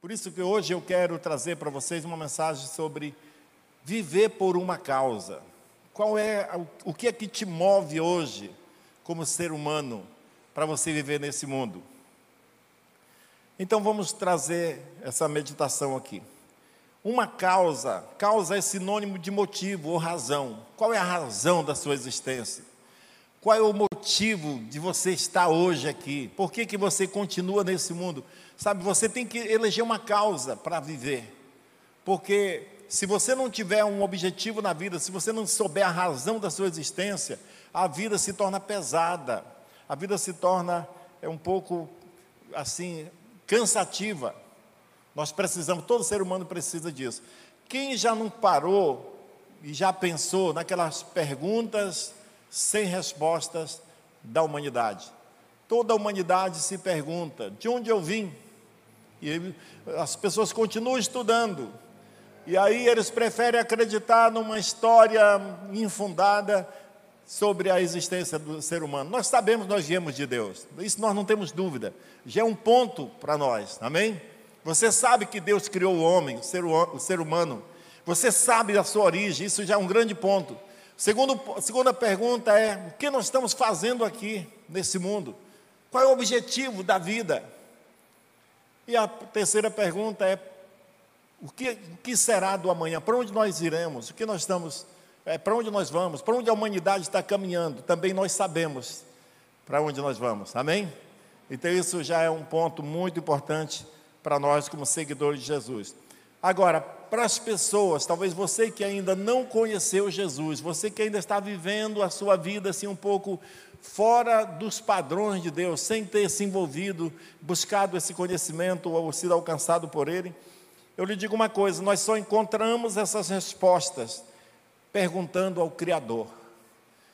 Por isso que hoje eu quero trazer para vocês uma mensagem sobre viver por uma causa. Qual é o que é que te move hoje como ser humano para você viver nesse mundo? Então vamos trazer essa meditação aqui. Uma causa, causa é sinônimo de motivo ou razão. Qual é a razão da sua existência? Qual é o motivo de você estar hoje aqui? Por que, que você continua nesse mundo? Sabe, você tem que eleger uma causa para viver. Porque se você não tiver um objetivo na vida, se você não souber a razão da sua existência, a vida se torna pesada. A vida se torna é um pouco assim cansativa. Nós precisamos, todo ser humano precisa disso. Quem já não parou e já pensou naquelas perguntas sem respostas da humanidade? Toda a humanidade se pergunta: de onde eu vim? E as pessoas continuam estudando. E aí eles preferem acreditar numa história infundada sobre a existência do ser humano. Nós sabemos, nós viemos de Deus. Isso nós não temos dúvida. Já é um ponto para nós. Amém? Você sabe que Deus criou o homem, o ser, o ser humano. Você sabe da sua origem. Isso já é um grande ponto. Segundo, segunda pergunta é: o que nós estamos fazendo aqui nesse mundo? Qual é o objetivo da vida? E a terceira pergunta é: o que, que será do amanhã? Para onde nós iremos? O que nós estamos, é, para onde nós vamos? Para onde a humanidade está caminhando? Também nós sabemos para onde nós vamos. Amém? Então isso já é um ponto muito importante para nós como seguidores de Jesus. Agora, para as pessoas, talvez você que ainda não conheceu Jesus, você que ainda está vivendo a sua vida assim um pouco fora dos padrões de Deus, sem ter se envolvido, buscado esse conhecimento ou sido alcançado por Ele, eu lhe digo uma coisa: nós só encontramos essas respostas perguntando ao Criador.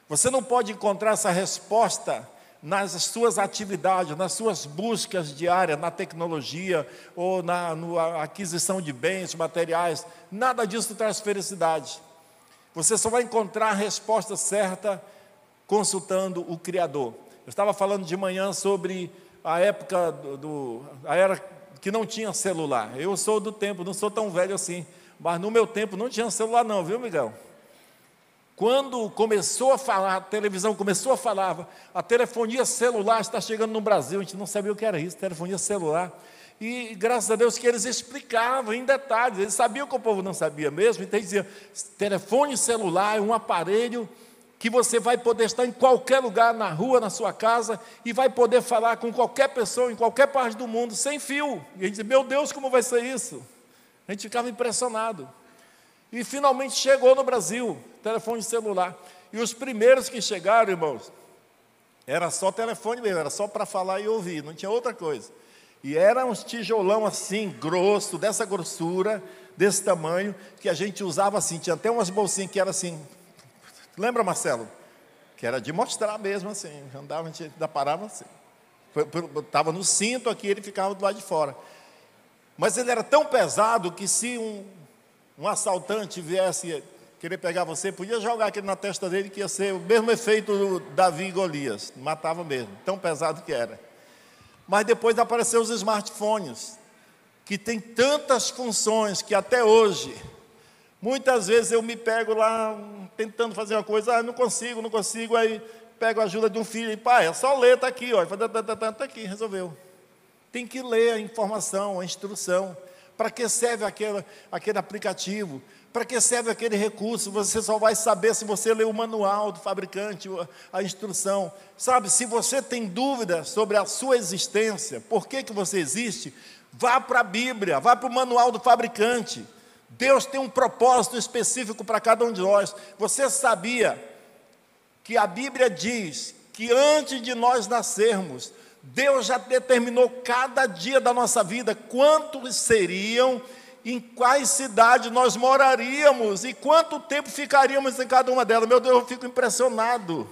Você não pode encontrar essa resposta nas suas atividades, nas suas buscas diárias, na tecnologia ou na, aquisição de bens materiais. Nada disso traz felicidade. Você só vai encontrar a resposta certa consultando o Criador. Eu estava falando de manhã sobre a época do, do, a era que não tinha celular. Eu sou do tempo, não sou tão velho assim, mas no meu tempo não tinha celular não, viu, Miguel? Quando começou a falar, a televisão começou a falar, a telefonia celular está chegando no Brasil, a gente não sabia o que era isso, telefonia celular. E graças a Deus que eles explicavam em detalhes, eles sabiam que o povo não sabia mesmo, então eles diziam: telefone celular é um aparelho que você vai poder estar em qualquer lugar, na rua, na sua casa, e vai poder falar com qualquer pessoa, em qualquer parte do mundo, sem fio. E a gente diz, meu Deus, como vai ser isso? A gente ficava impressionado. E finalmente chegou no Brasil, telefone celular. E os primeiros que chegaram, irmãos, era só telefone mesmo, era só para falar e ouvir, não tinha outra coisa. E era uns tijolão assim, grosso, dessa grossura, desse tamanho, que a gente usava assim, tinha até umas bolsinhas que eram assim, Lembra, Marcelo? Que era de mostrar mesmo assim. Andava, a gente ainda parava assim. Estava no cinto aqui, ele ficava do lado de fora. Mas ele era tão pesado que se um, um assaltante viesse querer pegar você, podia jogar aquele na testa dele, que ia ser o mesmo efeito do Davi e Golias. Matava mesmo, tão pesado que era. Mas depois apareceram os smartphones, que tem tantas funções que até hoje Muitas vezes eu me pego lá tentando fazer uma coisa, ah, não consigo, não consigo, aí pego a ajuda de um filho e, pai, é só ler, está aqui, está aqui, resolveu. Tem que ler a informação, a instrução. Para que serve aquele, aquele aplicativo? Para que serve aquele recurso? Você só vai saber se você ler o manual do fabricante, a instrução. Sabe, se você tem dúvida sobre a sua existência, por que, que você existe, vá para a Bíblia, vá para o manual do fabricante. Deus tem um propósito específico para cada um de nós. Você sabia que a Bíblia diz que antes de nós nascermos, Deus já determinou cada dia da nossa vida quantos seriam, em quais cidades nós moraríamos e quanto tempo ficaríamos em cada uma delas. Meu Deus, eu fico impressionado.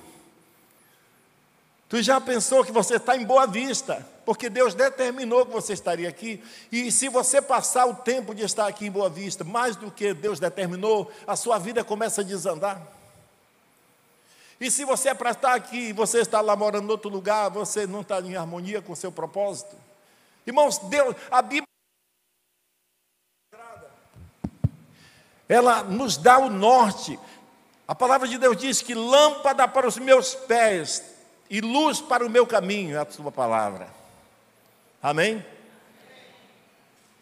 Tu já pensou que você está em boa vista, porque Deus determinou que você estaria aqui. E se você passar o tempo de estar aqui em boa vista, mais do que Deus determinou, a sua vida começa a desandar. E se você é para estar aqui e você está lá morando em outro lugar, você não está em harmonia com o seu propósito. Irmãos, Deus, a Bíblia. Ela nos dá o norte. A palavra de Deus diz que lâmpada para os meus pés e luz para o meu caminho é a sua palavra. Amém?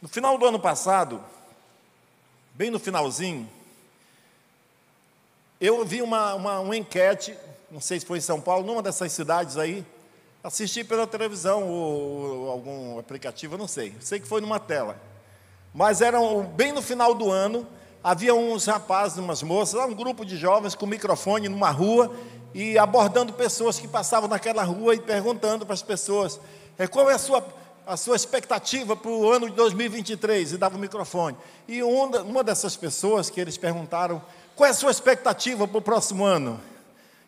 No final do ano passado, bem no finalzinho, eu vi uma, uma, uma enquete, não sei se foi em São Paulo, numa dessas cidades aí, assisti pela televisão ou, ou algum aplicativo, não sei, sei que foi numa tela. Mas era bem no final do ano, havia uns rapazes, umas moças, um grupo de jovens com microfone numa rua e abordando pessoas que passavam naquela rua e perguntando para as pessoas é, qual é a sua a sua expectativa para o ano de 2023 e dava o microfone. E uma dessas pessoas que eles perguntaram, qual é a sua expectativa para o próximo ano?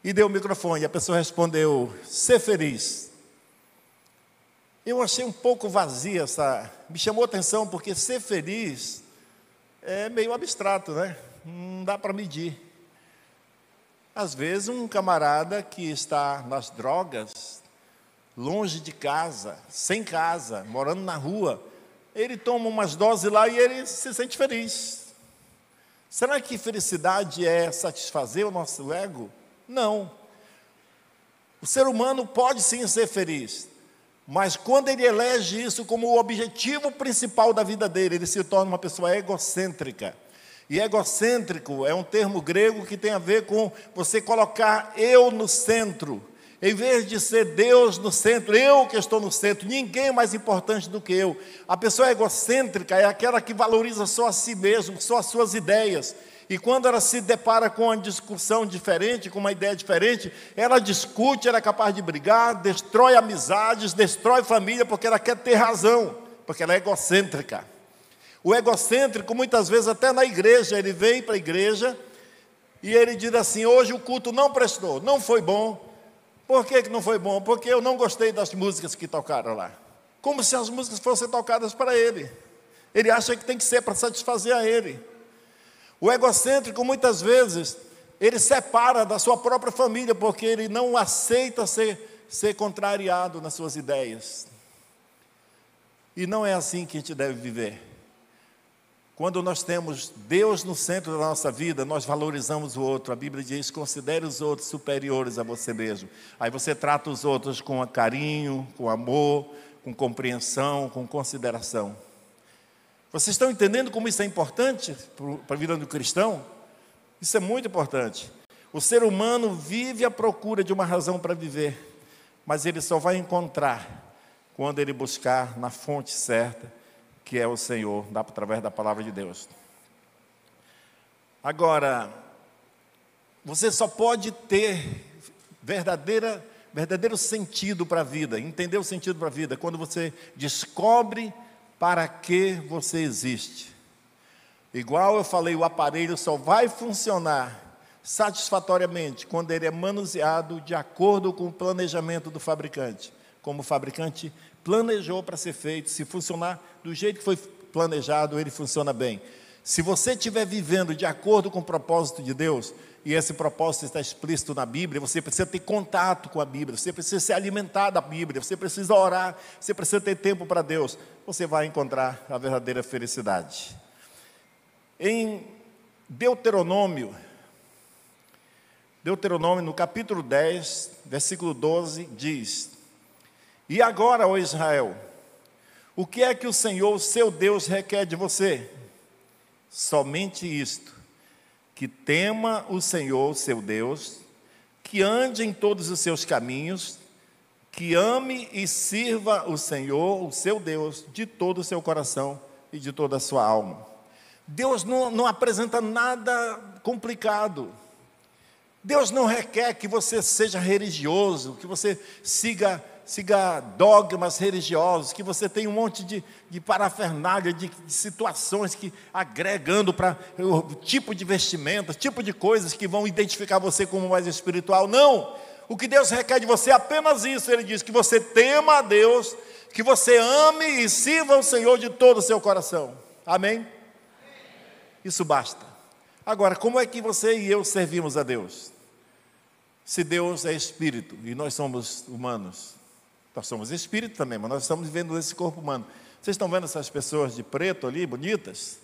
E deu o microfone. E a pessoa respondeu, ser feliz. Eu achei um pouco vazia essa. Me chamou a atenção porque ser feliz é meio abstrato, né? Não dá para medir. Às vezes, um camarada que está nas drogas, longe de casa, sem casa, morando na rua, ele toma umas doses lá e ele se sente feliz. Será que felicidade é satisfazer o nosso ego? Não. O ser humano pode sim ser feliz, mas quando ele elege isso como o objetivo principal da vida dele, ele se torna uma pessoa egocêntrica. E egocêntrico é um termo grego que tem a ver com você colocar eu no centro. Em vez de ser Deus no centro, eu que estou no centro, ninguém é mais importante do que eu. A pessoa egocêntrica é aquela que valoriza só a si mesmo, só as suas ideias. E quando ela se depara com uma discussão diferente, com uma ideia diferente, ela discute, ela é capaz de brigar, destrói amizades, destrói família, porque ela quer ter razão, porque ela é egocêntrica. O egocêntrico, muitas vezes, até na igreja, ele vem para a igreja e ele diz assim: hoje o culto não prestou, não foi bom, por que, que não foi bom? Porque eu não gostei das músicas que tocaram lá. Como se as músicas fossem tocadas para ele. Ele acha que tem que ser para satisfazer a ele. O egocêntrico, muitas vezes, ele separa da sua própria família, porque ele não aceita ser, ser contrariado nas suas ideias. E não é assim que a gente deve viver. Quando nós temos Deus no centro da nossa vida, nós valorizamos o outro. A Bíblia diz: considere os outros superiores a você mesmo. Aí você trata os outros com carinho, com amor, com compreensão, com consideração. Vocês estão entendendo como isso é importante para a vida do cristão? Isso é muito importante. O ser humano vive à procura de uma razão para viver, mas ele só vai encontrar quando ele buscar na fonte certa que é o Senhor, através da palavra de Deus. Agora, você só pode ter verdadeira, verdadeiro sentido para a vida, entender o sentido para a vida, quando você descobre para que você existe. Igual eu falei, o aparelho só vai funcionar satisfatoriamente quando ele é manuseado de acordo com o planejamento do fabricante. Como o fabricante planejou para ser feito, se funcionar do jeito que foi planejado, ele funciona bem. Se você estiver vivendo de acordo com o propósito de Deus, e esse propósito está explícito na Bíblia, você precisa ter contato com a Bíblia, você precisa se alimentar da Bíblia, você precisa orar, você precisa ter tempo para Deus, você vai encontrar a verdadeira felicidade. Em Deuteronômio, Deuteronômio, no capítulo 10, versículo 12, diz: e agora, ó Israel, o que é que o Senhor, seu Deus, requer de você? Somente isto: que tema o Senhor, seu Deus, que ande em todos os seus caminhos, que ame e sirva o Senhor, o seu Deus, de todo o seu coração e de toda a sua alma. Deus não, não apresenta nada complicado. Deus não requer que você seja religioso, que você siga siga dogmas religiosos, que você tem um monte de, de parafernália, de, de situações que agregando para o tipo de vestimenta, tipo de coisas que vão identificar você como mais espiritual. Não! O que Deus requer de você é apenas isso. Ele diz que você tema a Deus, que você ame e sirva o Senhor de todo o seu coração. Amém? Isso basta. Agora, como é que você e eu servimos a Deus? Se Deus é espírito e nós somos humanos, nós somos espírito também, mas nós estamos vivendo nesse corpo humano. Vocês estão vendo essas pessoas de preto ali, bonitas?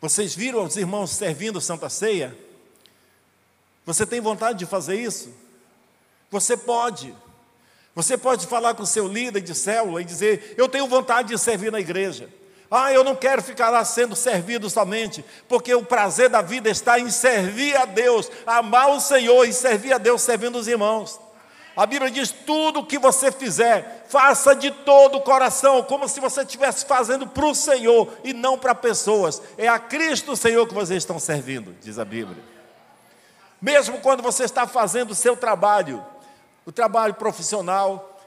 Vocês viram os irmãos servindo Santa Ceia? Você tem vontade de fazer isso? Você pode. Você pode falar com o seu líder de célula e dizer: Eu tenho vontade de servir na igreja. Ah, eu não quero ficar lá sendo servido somente, porque o prazer da vida está em servir a Deus, amar o Senhor e servir a Deus servindo os irmãos. A Bíblia diz: tudo o que você fizer, faça de todo o coração, como se você estivesse fazendo para o Senhor e não para pessoas. É a Cristo Senhor que vocês estão servindo, diz a Bíblia. Mesmo quando você está fazendo o seu trabalho, o trabalho profissional,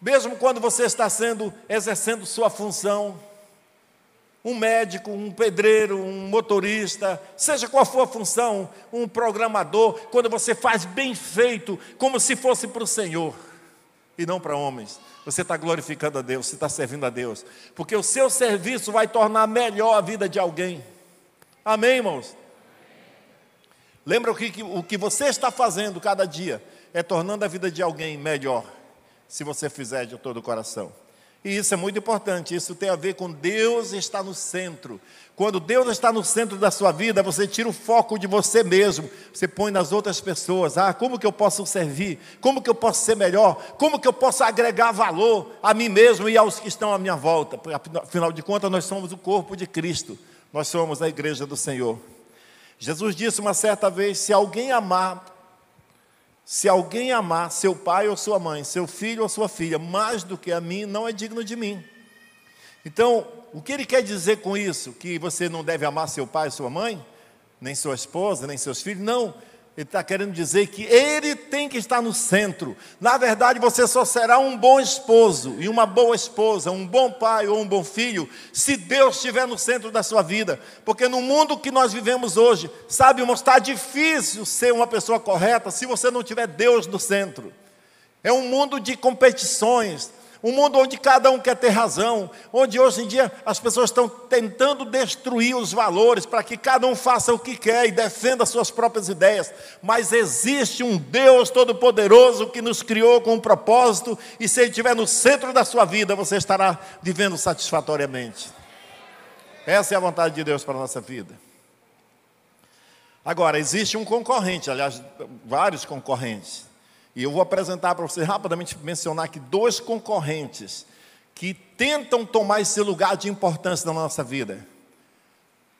mesmo quando você está sendo exercendo sua função, um médico, um pedreiro, um motorista, seja qual for a função, um programador, quando você faz bem feito, como se fosse para o Senhor e não para homens, você está glorificando a Deus, você está servindo a Deus, porque o seu serviço vai tornar melhor a vida de alguém. Amém, irmãos? Lembra o que, o que você está fazendo cada dia é tornando a vida de alguém melhor, se você fizer de todo o coração. E isso é muito importante, isso tem a ver com Deus estar no centro. Quando Deus está no centro da sua vida, você tira o foco de você mesmo, você põe nas outras pessoas. Ah, como que eu posso servir? Como que eu posso ser melhor? Como que eu posso agregar valor a mim mesmo e aos que estão à minha volta? Afinal de contas, nós somos o corpo de Cristo, nós somos a igreja do Senhor. Jesus disse uma certa vez: se alguém amar se alguém amar seu pai ou sua mãe, seu filho ou sua filha, mais do que a mim, não é digno de mim. Então, o que ele quer dizer com isso? Que você não deve amar seu pai e sua mãe? Nem sua esposa, nem seus filhos? Não. Ele está querendo dizer que ele tem que estar no centro. Na verdade, você só será um bom esposo e uma boa esposa, um bom pai ou um bom filho, se Deus estiver no centro da sua vida. Porque no mundo que nós vivemos hoje, sabe, irmão, está difícil ser uma pessoa correta se você não tiver Deus no centro. É um mundo de competições, um mundo onde cada um quer ter razão, onde hoje em dia as pessoas estão tentando destruir os valores para que cada um faça o que quer e defenda suas próprias ideias. Mas existe um Deus Todo-Poderoso que nos criou com um propósito, e se Ele estiver no centro da sua vida, você estará vivendo satisfatoriamente. Essa é a vontade de Deus para a nossa vida. Agora, existe um concorrente, aliás, vários concorrentes. E eu vou apresentar para você rapidamente mencionar aqui dois concorrentes que tentam tomar esse lugar de importância na nossa vida.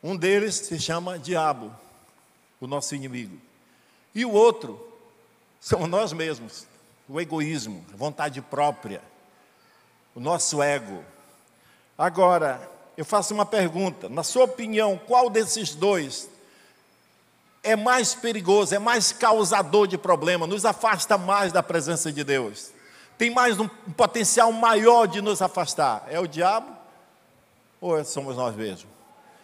Um deles se chama diabo, o nosso inimigo. E o outro somos nós mesmos, o egoísmo, a vontade própria, o nosso ego. Agora, eu faço uma pergunta: na sua opinião, qual desses dois é mais perigoso, é mais causador de problema, nos afasta mais da presença de Deus. Tem mais um potencial maior de nos afastar. É o diabo ou é, somos nós mesmos?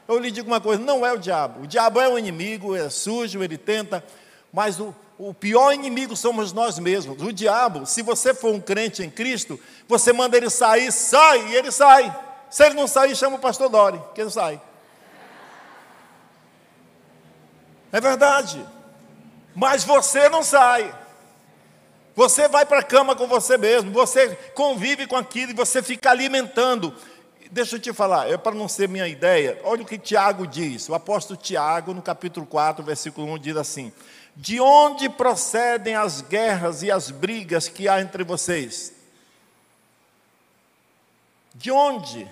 Eu lhe digo uma coisa: não é o diabo. O diabo é o inimigo, é sujo, ele tenta, mas o, o pior inimigo somos nós mesmos. O diabo, se você for um crente em Cristo, você manda ele sair, sai, e ele sai. Se ele não sair, chama o pastor Dori, que ele sai. É verdade. Mas você não sai. Você vai para a cama com você mesmo, você convive com aquilo e você fica alimentando. Deixa eu te falar, é para não ser minha ideia, olha o que Tiago diz. O apóstolo Tiago, no capítulo 4, versículo 1, diz assim: De onde procedem as guerras e as brigas que há entre vocês? De onde?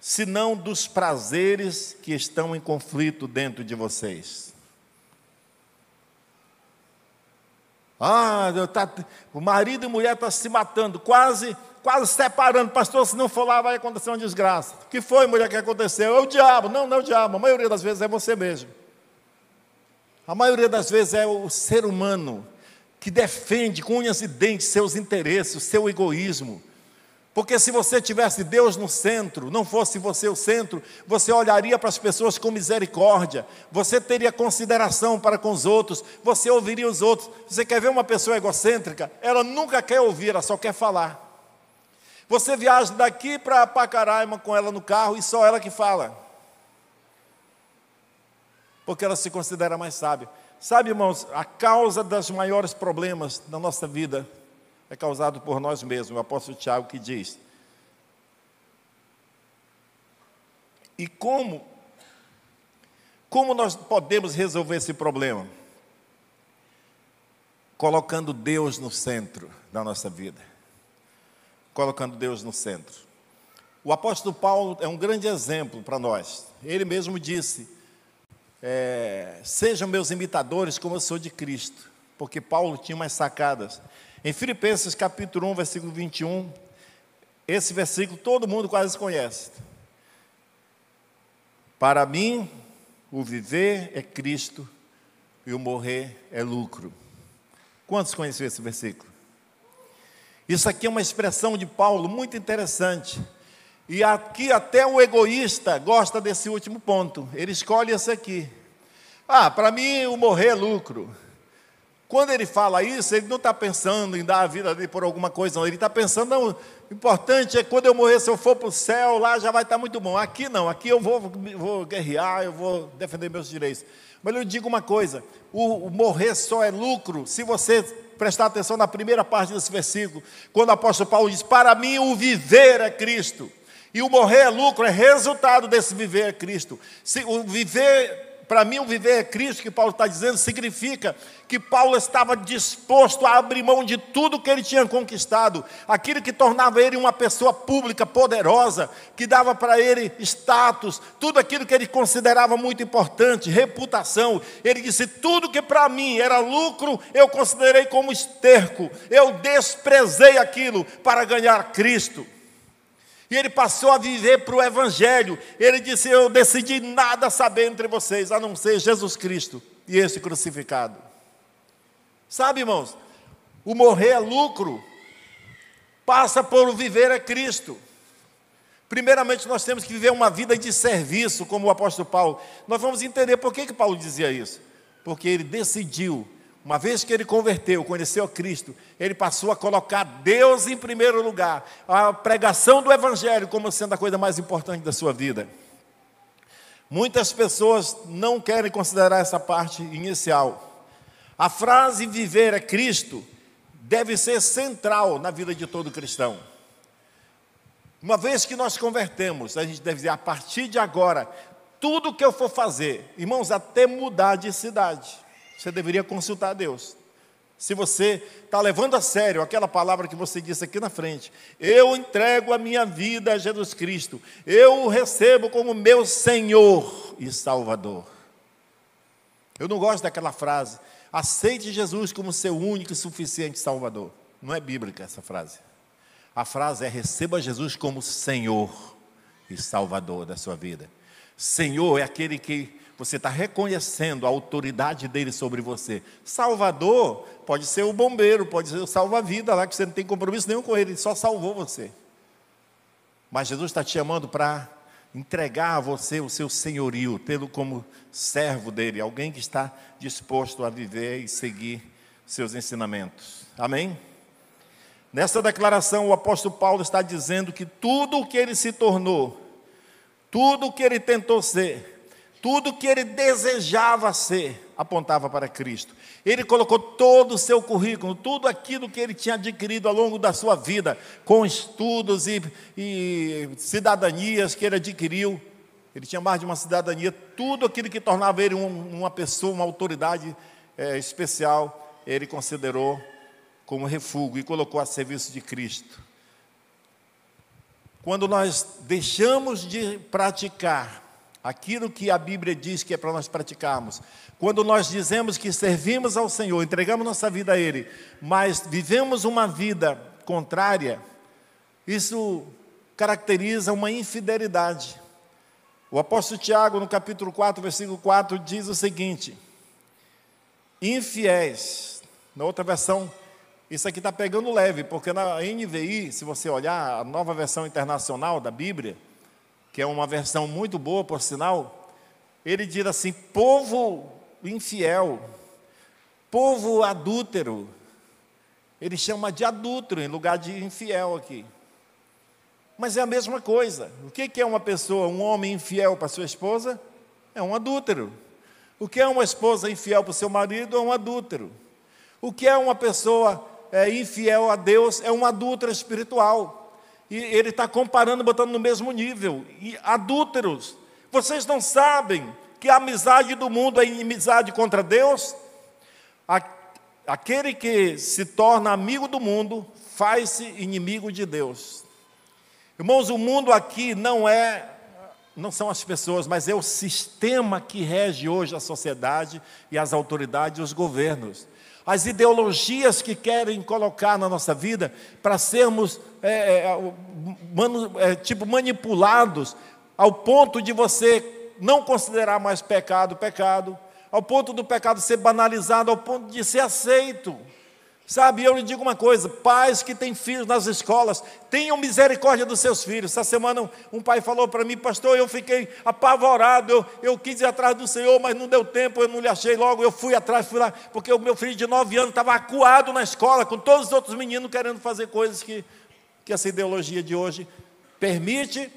Senão dos prazeres que estão em conflito dentro de vocês. Ah, tá, o marido e mulher estão tá se matando, quase, quase separando. Pastor, se não for lá, vai acontecer uma desgraça. O que foi, mulher, que aconteceu? É o diabo. Não, não é o diabo. A maioria das vezes é você mesmo. A maioria das vezes é o ser humano que defende com unhas e dentes seus interesses, o seu egoísmo. Porque se você tivesse Deus no centro, não fosse você o centro, você olharia para as pessoas com misericórdia, você teria consideração para com os outros, você ouviria os outros. Você quer ver uma pessoa egocêntrica? Ela nunca quer ouvir, ela só quer falar. Você viaja daqui para Pacaraima com ela no carro e só ela que fala. Porque ela se considera mais sábia. Sabe, irmãos, a causa dos maiores problemas da nossa vida é causado por nós mesmos. O apóstolo Tiago que diz. E como Como nós podemos resolver esse problema? Colocando Deus no centro da nossa vida. Colocando Deus no centro. O apóstolo Paulo é um grande exemplo para nós. Ele mesmo disse: é, Sejam meus imitadores como eu sou de Cristo. Porque Paulo tinha umas sacadas. Em Filipenses capítulo 1, versículo 21, esse versículo todo mundo quase conhece. Para mim, o viver é Cristo e o morrer é lucro. Quantos conhecem esse versículo? Isso aqui é uma expressão de Paulo muito interessante. E aqui até o egoísta gosta desse último ponto. Ele escolhe esse aqui. Ah, para mim o morrer é lucro. Quando ele fala isso, ele não está pensando em dar a vida dele por alguma coisa, não. Ele está pensando, não, o importante é quando eu morrer, se eu for para o céu, lá já vai estar tá muito bom. Aqui não, aqui eu vou, vou guerrear, eu vou defender meus direitos. Mas eu digo uma coisa: o, o morrer só é lucro se você prestar atenção na primeira parte desse versículo, quando o apóstolo Paulo diz: Para mim o viver é Cristo. E o morrer é lucro, é resultado desse viver é Cristo. Se, o viver para mim, o viver é Cristo, que Paulo está dizendo, significa que Paulo estava disposto a abrir mão de tudo que ele tinha conquistado, aquilo que tornava ele uma pessoa pública, poderosa, que dava para ele status, tudo aquilo que ele considerava muito importante, reputação. Ele disse: tudo que para mim era lucro, eu considerei como esterco, eu desprezei aquilo para ganhar Cristo. E ele passou a viver para o Evangelho. Ele disse: Eu decidi nada saber entre vocês, a não ser Jesus Cristo e esse crucificado. Sabe, irmãos, o morrer é lucro, passa por viver é Cristo. Primeiramente, nós temos que viver uma vida de serviço, como o apóstolo Paulo. Nós vamos entender por que, que Paulo dizia isso. Porque ele decidiu uma vez que ele converteu, conheceu a Cristo, ele passou a colocar Deus em primeiro lugar, a pregação do Evangelho como sendo a coisa mais importante da sua vida. Muitas pessoas não querem considerar essa parte inicial. A frase viver é Cristo deve ser central na vida de todo cristão. Uma vez que nós convertemos, a gente deve dizer, a partir de agora, tudo que eu for fazer, irmãos, até mudar de cidade você deveria consultar a Deus. Se você está levando a sério aquela palavra que você disse aqui na frente, eu entrego a minha vida a Jesus Cristo, eu o recebo como meu Senhor e Salvador. Eu não gosto daquela frase, aceite Jesus como seu único e suficiente Salvador. Não é bíblica essa frase. A frase é: receba Jesus como Senhor e Salvador da sua vida. Senhor é aquele que você está reconhecendo a autoridade dele sobre você. Salvador pode ser o bombeiro, pode ser o salva-vida lá, que você não tem compromisso nenhum com ele, ele só salvou você. Mas Jesus está te chamando para entregar a você o seu senhorio, tê-lo como servo dele, alguém que está disposto a viver e seguir seus ensinamentos. Amém? Nessa declaração, o apóstolo Paulo está dizendo que tudo o que ele se tornou, tudo o que ele tentou ser, tudo que ele desejava ser apontava para Cristo. Ele colocou todo o seu currículo, tudo aquilo que ele tinha adquirido ao longo da sua vida, com estudos e, e cidadanias que ele adquiriu. Ele tinha mais de uma cidadania, tudo aquilo que tornava ele um, uma pessoa, uma autoridade é, especial, ele considerou como refúgio e colocou a serviço de Cristo. Quando nós deixamos de praticar aquilo que a Bíblia diz que é para nós praticarmos. Quando nós dizemos que servimos ao Senhor, entregamos nossa vida a Ele, mas vivemos uma vida contrária, isso caracteriza uma infidelidade. O apóstolo Tiago, no capítulo 4, versículo 4, diz o seguinte: infiéis, na outra versão, isso aqui está pegando leve, porque na NVI, se você olhar a nova versão internacional da Bíblia, que é uma versão muito boa, por sinal, ele diz assim: povo infiel, povo adúltero. Ele chama de adúltero em lugar de infiel aqui. Mas é a mesma coisa. O que é uma pessoa, um homem infiel para sua esposa? É um adúltero. O que é uma esposa infiel para o seu marido? É um adúltero. O que é uma pessoa é, infiel a Deus? É um adúltero espiritual. E ele está comparando, botando no mesmo nível. E adúlteros, vocês não sabem que a amizade do mundo é inimizade contra Deus? Aquele que se torna amigo do mundo faz-se inimigo de Deus. Irmãos, o mundo aqui não é não são as pessoas, mas é o sistema que rege hoje a sociedade e as autoridades e os governos. As ideologias que querem colocar na nossa vida para sermos é, é, manu, é, tipo manipulados ao ponto de você não considerar mais pecado pecado, ao ponto do pecado ser banalizado, ao ponto de ser aceito. Sabe, eu lhe digo uma coisa: pais que têm filhos nas escolas, tenham misericórdia dos seus filhos. Essa semana um pai falou para mim, pastor, eu fiquei apavorado, eu, eu quis ir atrás do Senhor, mas não deu tempo, eu não lhe achei logo. Eu fui atrás, fui lá, porque o meu filho de nove anos estava acuado na escola, com todos os outros meninos querendo fazer coisas que, que essa ideologia de hoje permite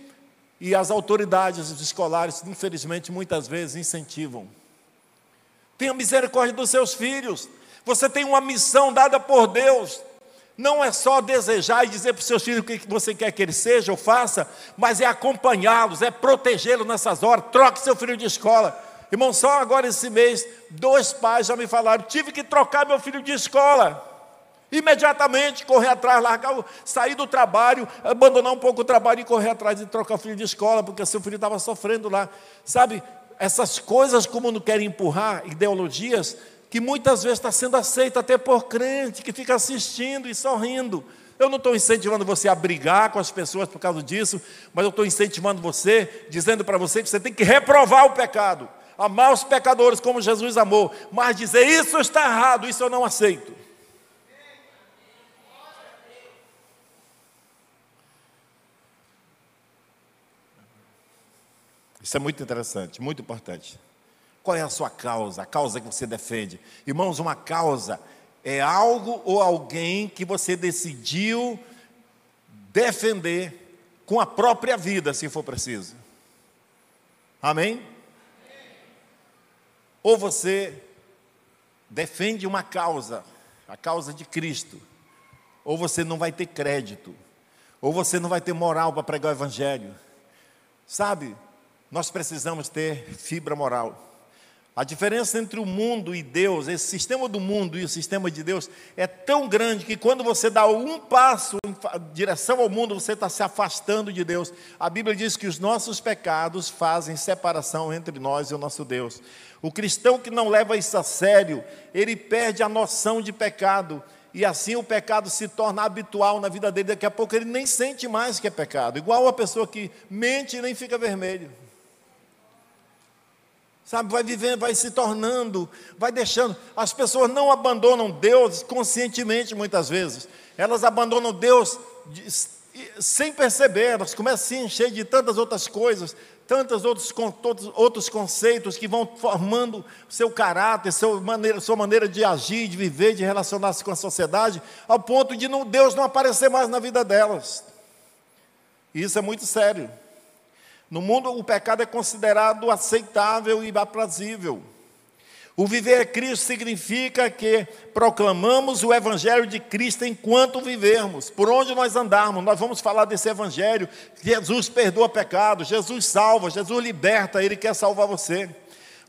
e as autoridades escolares, infelizmente, muitas vezes incentivam. Tenha misericórdia dos seus filhos. Você tem uma missão dada por Deus. Não é só desejar e dizer para os seus filhos o que você quer que eles sejam ou faça, mas é acompanhá-los, é protegê-los nessas horas. Troque seu filho de escola. Irmão, só agora esse mês, dois pais já me falaram: tive que trocar meu filho de escola. Imediatamente correr atrás, largar, sair do trabalho, abandonar um pouco o trabalho e correr atrás de trocar o filho de escola, porque seu filho estava sofrendo lá. Sabe, essas coisas como não querem empurrar, ideologias, que muitas vezes está sendo aceita até por crente, que fica assistindo e sorrindo. Eu não estou incentivando você a brigar com as pessoas por causa disso, mas eu estou incentivando você, dizendo para você que você tem que reprovar o pecado, amar os pecadores como Jesus amou, mas dizer isso está errado, isso eu não aceito. Isso é muito interessante, muito importante. Qual é a sua causa, a causa que você defende? Irmãos, uma causa é algo ou alguém que você decidiu defender com a própria vida, se for preciso. Amém? Ou você defende uma causa, a causa de Cristo, ou você não vai ter crédito, ou você não vai ter moral para pregar o Evangelho. Sabe, nós precisamos ter fibra moral. A diferença entre o mundo e Deus, esse sistema do mundo e o sistema de Deus, é tão grande que quando você dá um passo em direção ao mundo, você está se afastando de Deus. A Bíblia diz que os nossos pecados fazem separação entre nós e o nosso Deus. O cristão que não leva isso a sério, ele perde a noção de pecado. E assim o pecado se torna habitual na vida dele. Daqui a pouco ele nem sente mais que é pecado. Igual a pessoa que mente e nem fica vermelho. Sabe, vai vivendo, vai se tornando, vai deixando. As pessoas não abandonam Deus conscientemente muitas vezes. Elas abandonam Deus sem perceber, elas começam a se encher de tantas outras coisas, tantos outros, outros conceitos que vão formando seu caráter, sua maneira, sua maneira de agir, de viver, de relacionar-se com a sociedade, ao ponto de não, Deus não aparecer mais na vida delas. E isso é muito sério. No mundo, o pecado é considerado aceitável e aprazível. O viver Cristo significa que proclamamos o Evangelho de Cristo enquanto vivermos. Por onde nós andarmos, nós vamos falar desse Evangelho. Jesus perdoa pecados, Jesus salva, Jesus liberta, Ele quer salvar você.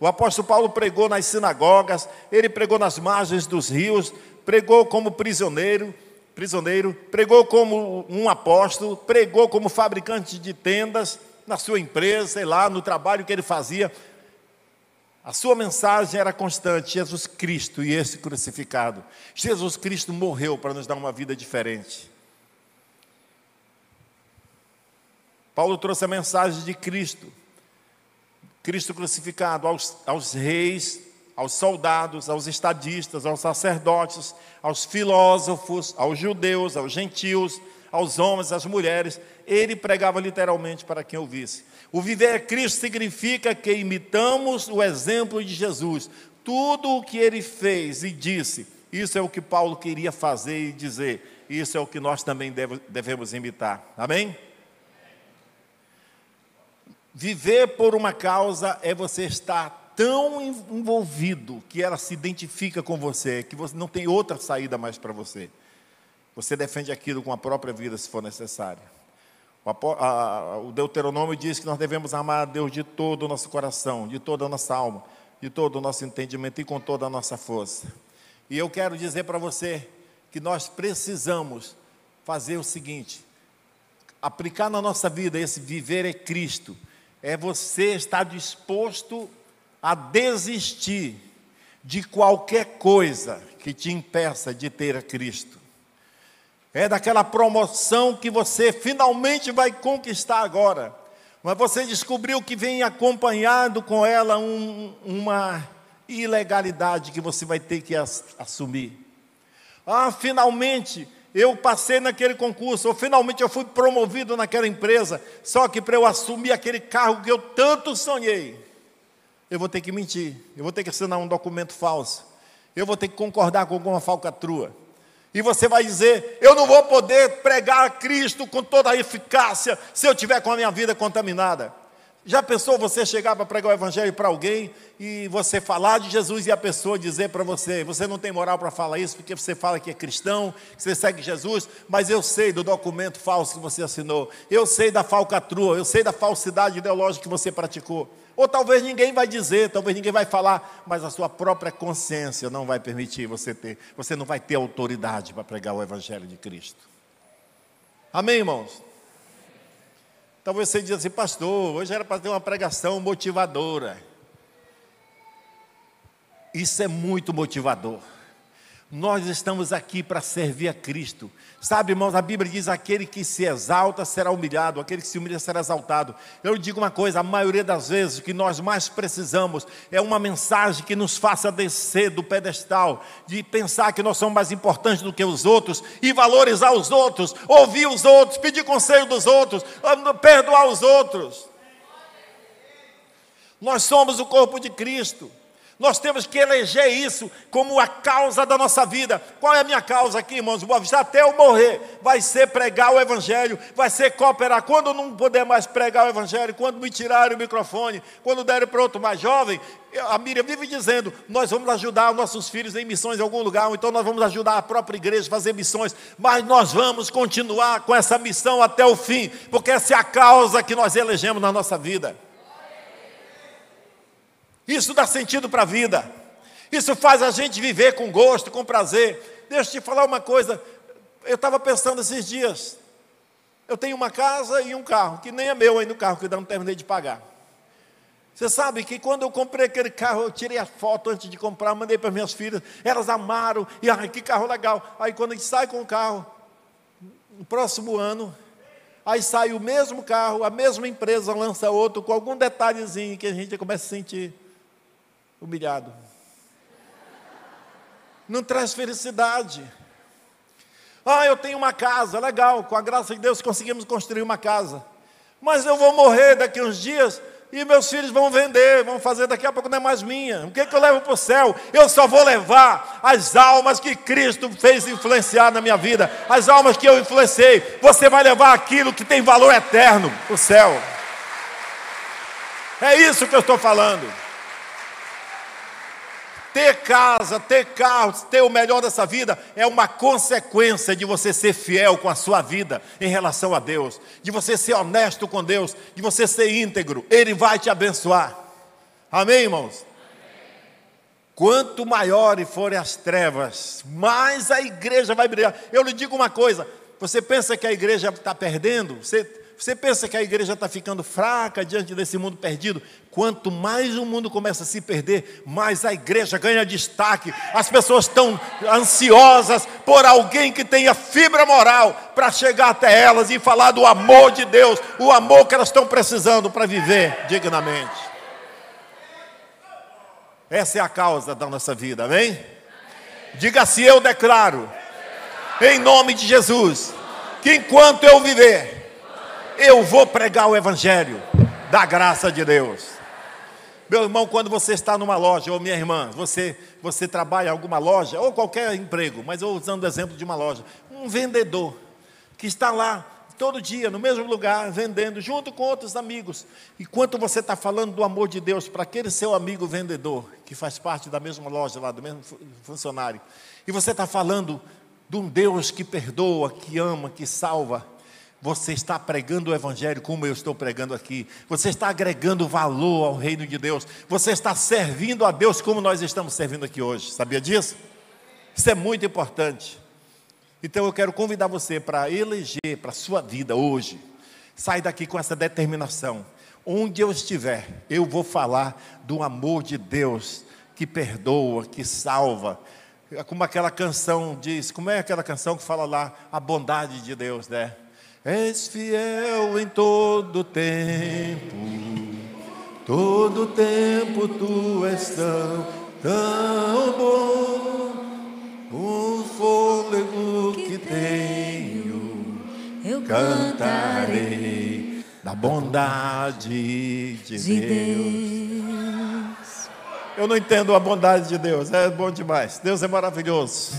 O apóstolo Paulo pregou nas sinagogas, ele pregou nas margens dos rios, pregou como prisioneiro, prisioneiro, pregou como um apóstolo, pregou como fabricante de tendas na sua empresa, sei lá, no trabalho que ele fazia. A sua mensagem era constante: Jesus Cristo e esse crucificado. Jesus Cristo morreu para nos dar uma vida diferente. Paulo trouxe a mensagem de Cristo, Cristo crucificado aos, aos reis, aos soldados, aos estadistas, aos sacerdotes, aos filósofos, aos judeus, aos gentios, aos homens, às mulheres, ele pregava literalmente para quem ouvisse. O viver Cristo significa que imitamos o exemplo de Jesus. Tudo o que ele fez e disse, isso é o que Paulo queria fazer e dizer. Isso é o que nós também devemos imitar. Amém? Viver por uma causa é você estar tão envolvido que ela se identifica com você, que você não tem outra saída mais para você. Você defende aquilo com a própria vida se for necessário. O Deuteronômio diz que nós devemos amar a Deus de todo o nosso coração, de toda a nossa alma, de todo o nosso entendimento e com toda a nossa força. E eu quero dizer para você que nós precisamos fazer o seguinte: aplicar na nossa vida esse viver é Cristo, é você estar disposto a desistir de qualquer coisa que te impeça de ter a Cristo. É daquela promoção que você finalmente vai conquistar agora. Mas você descobriu que vem acompanhado com ela um, uma ilegalidade que você vai ter que assumir. Ah, finalmente eu passei naquele concurso, ou finalmente eu fui promovido naquela empresa. Só que para eu assumir aquele cargo que eu tanto sonhei, eu vou ter que mentir, eu vou ter que assinar um documento falso, eu vou ter que concordar com alguma falcatrua. E você vai dizer: Eu não vou poder pregar a Cristo com toda a eficácia se eu tiver com a minha vida contaminada. Já pensou você chegar para pregar o Evangelho para alguém e você falar de Jesus e a pessoa dizer para você: Você não tem moral para falar isso porque você fala que é cristão, que você segue Jesus, mas eu sei do documento falso que você assinou, eu sei da falcatrua, eu sei da falsidade ideológica que você praticou. Ou talvez ninguém vai dizer, talvez ninguém vai falar, mas a sua própria consciência não vai permitir você ter, você não vai ter autoridade para pregar o Evangelho de Cristo. Amém, irmãos? Talvez você diga assim, pastor, hoje era para ter uma pregação motivadora. Isso é muito motivador. Nós estamos aqui para servir a Cristo. Sabe, irmãos, a Bíblia diz: aquele que se exalta será humilhado, aquele que se humilha será exaltado. Eu digo uma coisa: a maioria das vezes o que nós mais precisamos é uma mensagem que nos faça descer do pedestal, de pensar que nós somos mais importantes do que os outros e valorizar os outros, ouvir os outros, pedir conselho dos outros, perdoar os outros. Nós somos o corpo de Cristo. Nós temos que eleger isso como a causa da nossa vida. Qual é a minha causa aqui, irmãos? Até eu morrer, vai ser pregar o Evangelho, vai ser cooperar. Quando não puder mais pregar o Evangelho, quando me tirarem o microfone, quando derem para outro mais jovem, a Miriam vive dizendo: nós vamos ajudar os nossos filhos em missões em algum lugar, ou então nós vamos ajudar a própria igreja a fazer missões, mas nós vamos continuar com essa missão até o fim, porque essa é a causa que nós elegemos na nossa vida. Isso dá sentido para a vida. Isso faz a gente viver com gosto, com prazer. Deixa eu te falar uma coisa. Eu estava pensando esses dias. Eu tenho uma casa e um carro, que nem é meu ainda o carro, que eu não terminei de pagar. Você sabe que quando eu comprei aquele carro, eu tirei a foto antes de comprar, mandei para minhas filhas, elas amaram, e ai, que carro legal. Aí quando a gente sai com o carro, no próximo ano, aí sai o mesmo carro, a mesma empresa lança outro, com algum detalhezinho que a gente começa a sentir humilhado. Não traz felicidade. Ah, eu tenho uma casa, legal, com a graça de Deus conseguimos construir uma casa. Mas eu vou morrer daqui uns dias e meus filhos vão vender, vão fazer daqui a pouco não é mais minha. O que, é que eu levo para o céu? Eu só vou levar as almas que Cristo fez influenciar na minha vida, as almas que eu influenciei. Você vai levar aquilo que tem valor eterno para o céu. É isso que eu estou falando. Ter casa, ter carro, ter o melhor dessa vida é uma consequência de você ser fiel com a sua vida em relação a Deus, de você ser honesto com Deus, de você ser íntegro. Ele vai te abençoar. Amém, irmãos? Quanto maiores forem as trevas, mais a igreja vai brilhar. Eu lhe digo uma coisa: você pensa que a igreja está perdendo? Você você pensa que a igreja está ficando fraca diante desse mundo perdido? Quanto mais o mundo começa a se perder, mais a igreja ganha destaque. As pessoas estão ansiosas por alguém que tenha fibra moral para chegar até elas e falar do amor de Deus, o amor que elas estão precisando para viver dignamente. Essa é a causa da nossa vida, amém? Diga se eu declaro, em nome de Jesus, que enquanto eu viver, eu vou pregar o Evangelho da graça de Deus. Meu irmão, quando você está numa loja, ou minha irmã, você, você trabalha em alguma loja, ou qualquer emprego, mas eu usando o exemplo de uma loja, um vendedor que está lá todo dia, no mesmo lugar, vendendo, junto com outros amigos. Enquanto você está falando do amor de Deus para aquele seu amigo vendedor, que faz parte da mesma loja lá, do mesmo funcionário, e você está falando de um Deus que perdoa, que ama, que salva, você está pregando o Evangelho como eu estou pregando aqui. Você está agregando valor ao reino de Deus. Você está servindo a Deus como nós estamos servindo aqui hoje. Sabia disso? Isso é muito importante. Então eu quero convidar você para eleger para a sua vida hoje. Sai daqui com essa determinação. Onde eu estiver, eu vou falar do amor de Deus que perdoa, que salva. Como aquela canção diz, como é aquela canção que fala lá, a bondade de Deus, né? És fiel em todo tempo, todo tempo tu és tão, tão bom. O fôlego que tenho, eu cantarei da bondade de, de Deus. Deus. Eu não entendo a bondade de Deus, é bom demais. Deus é maravilhoso.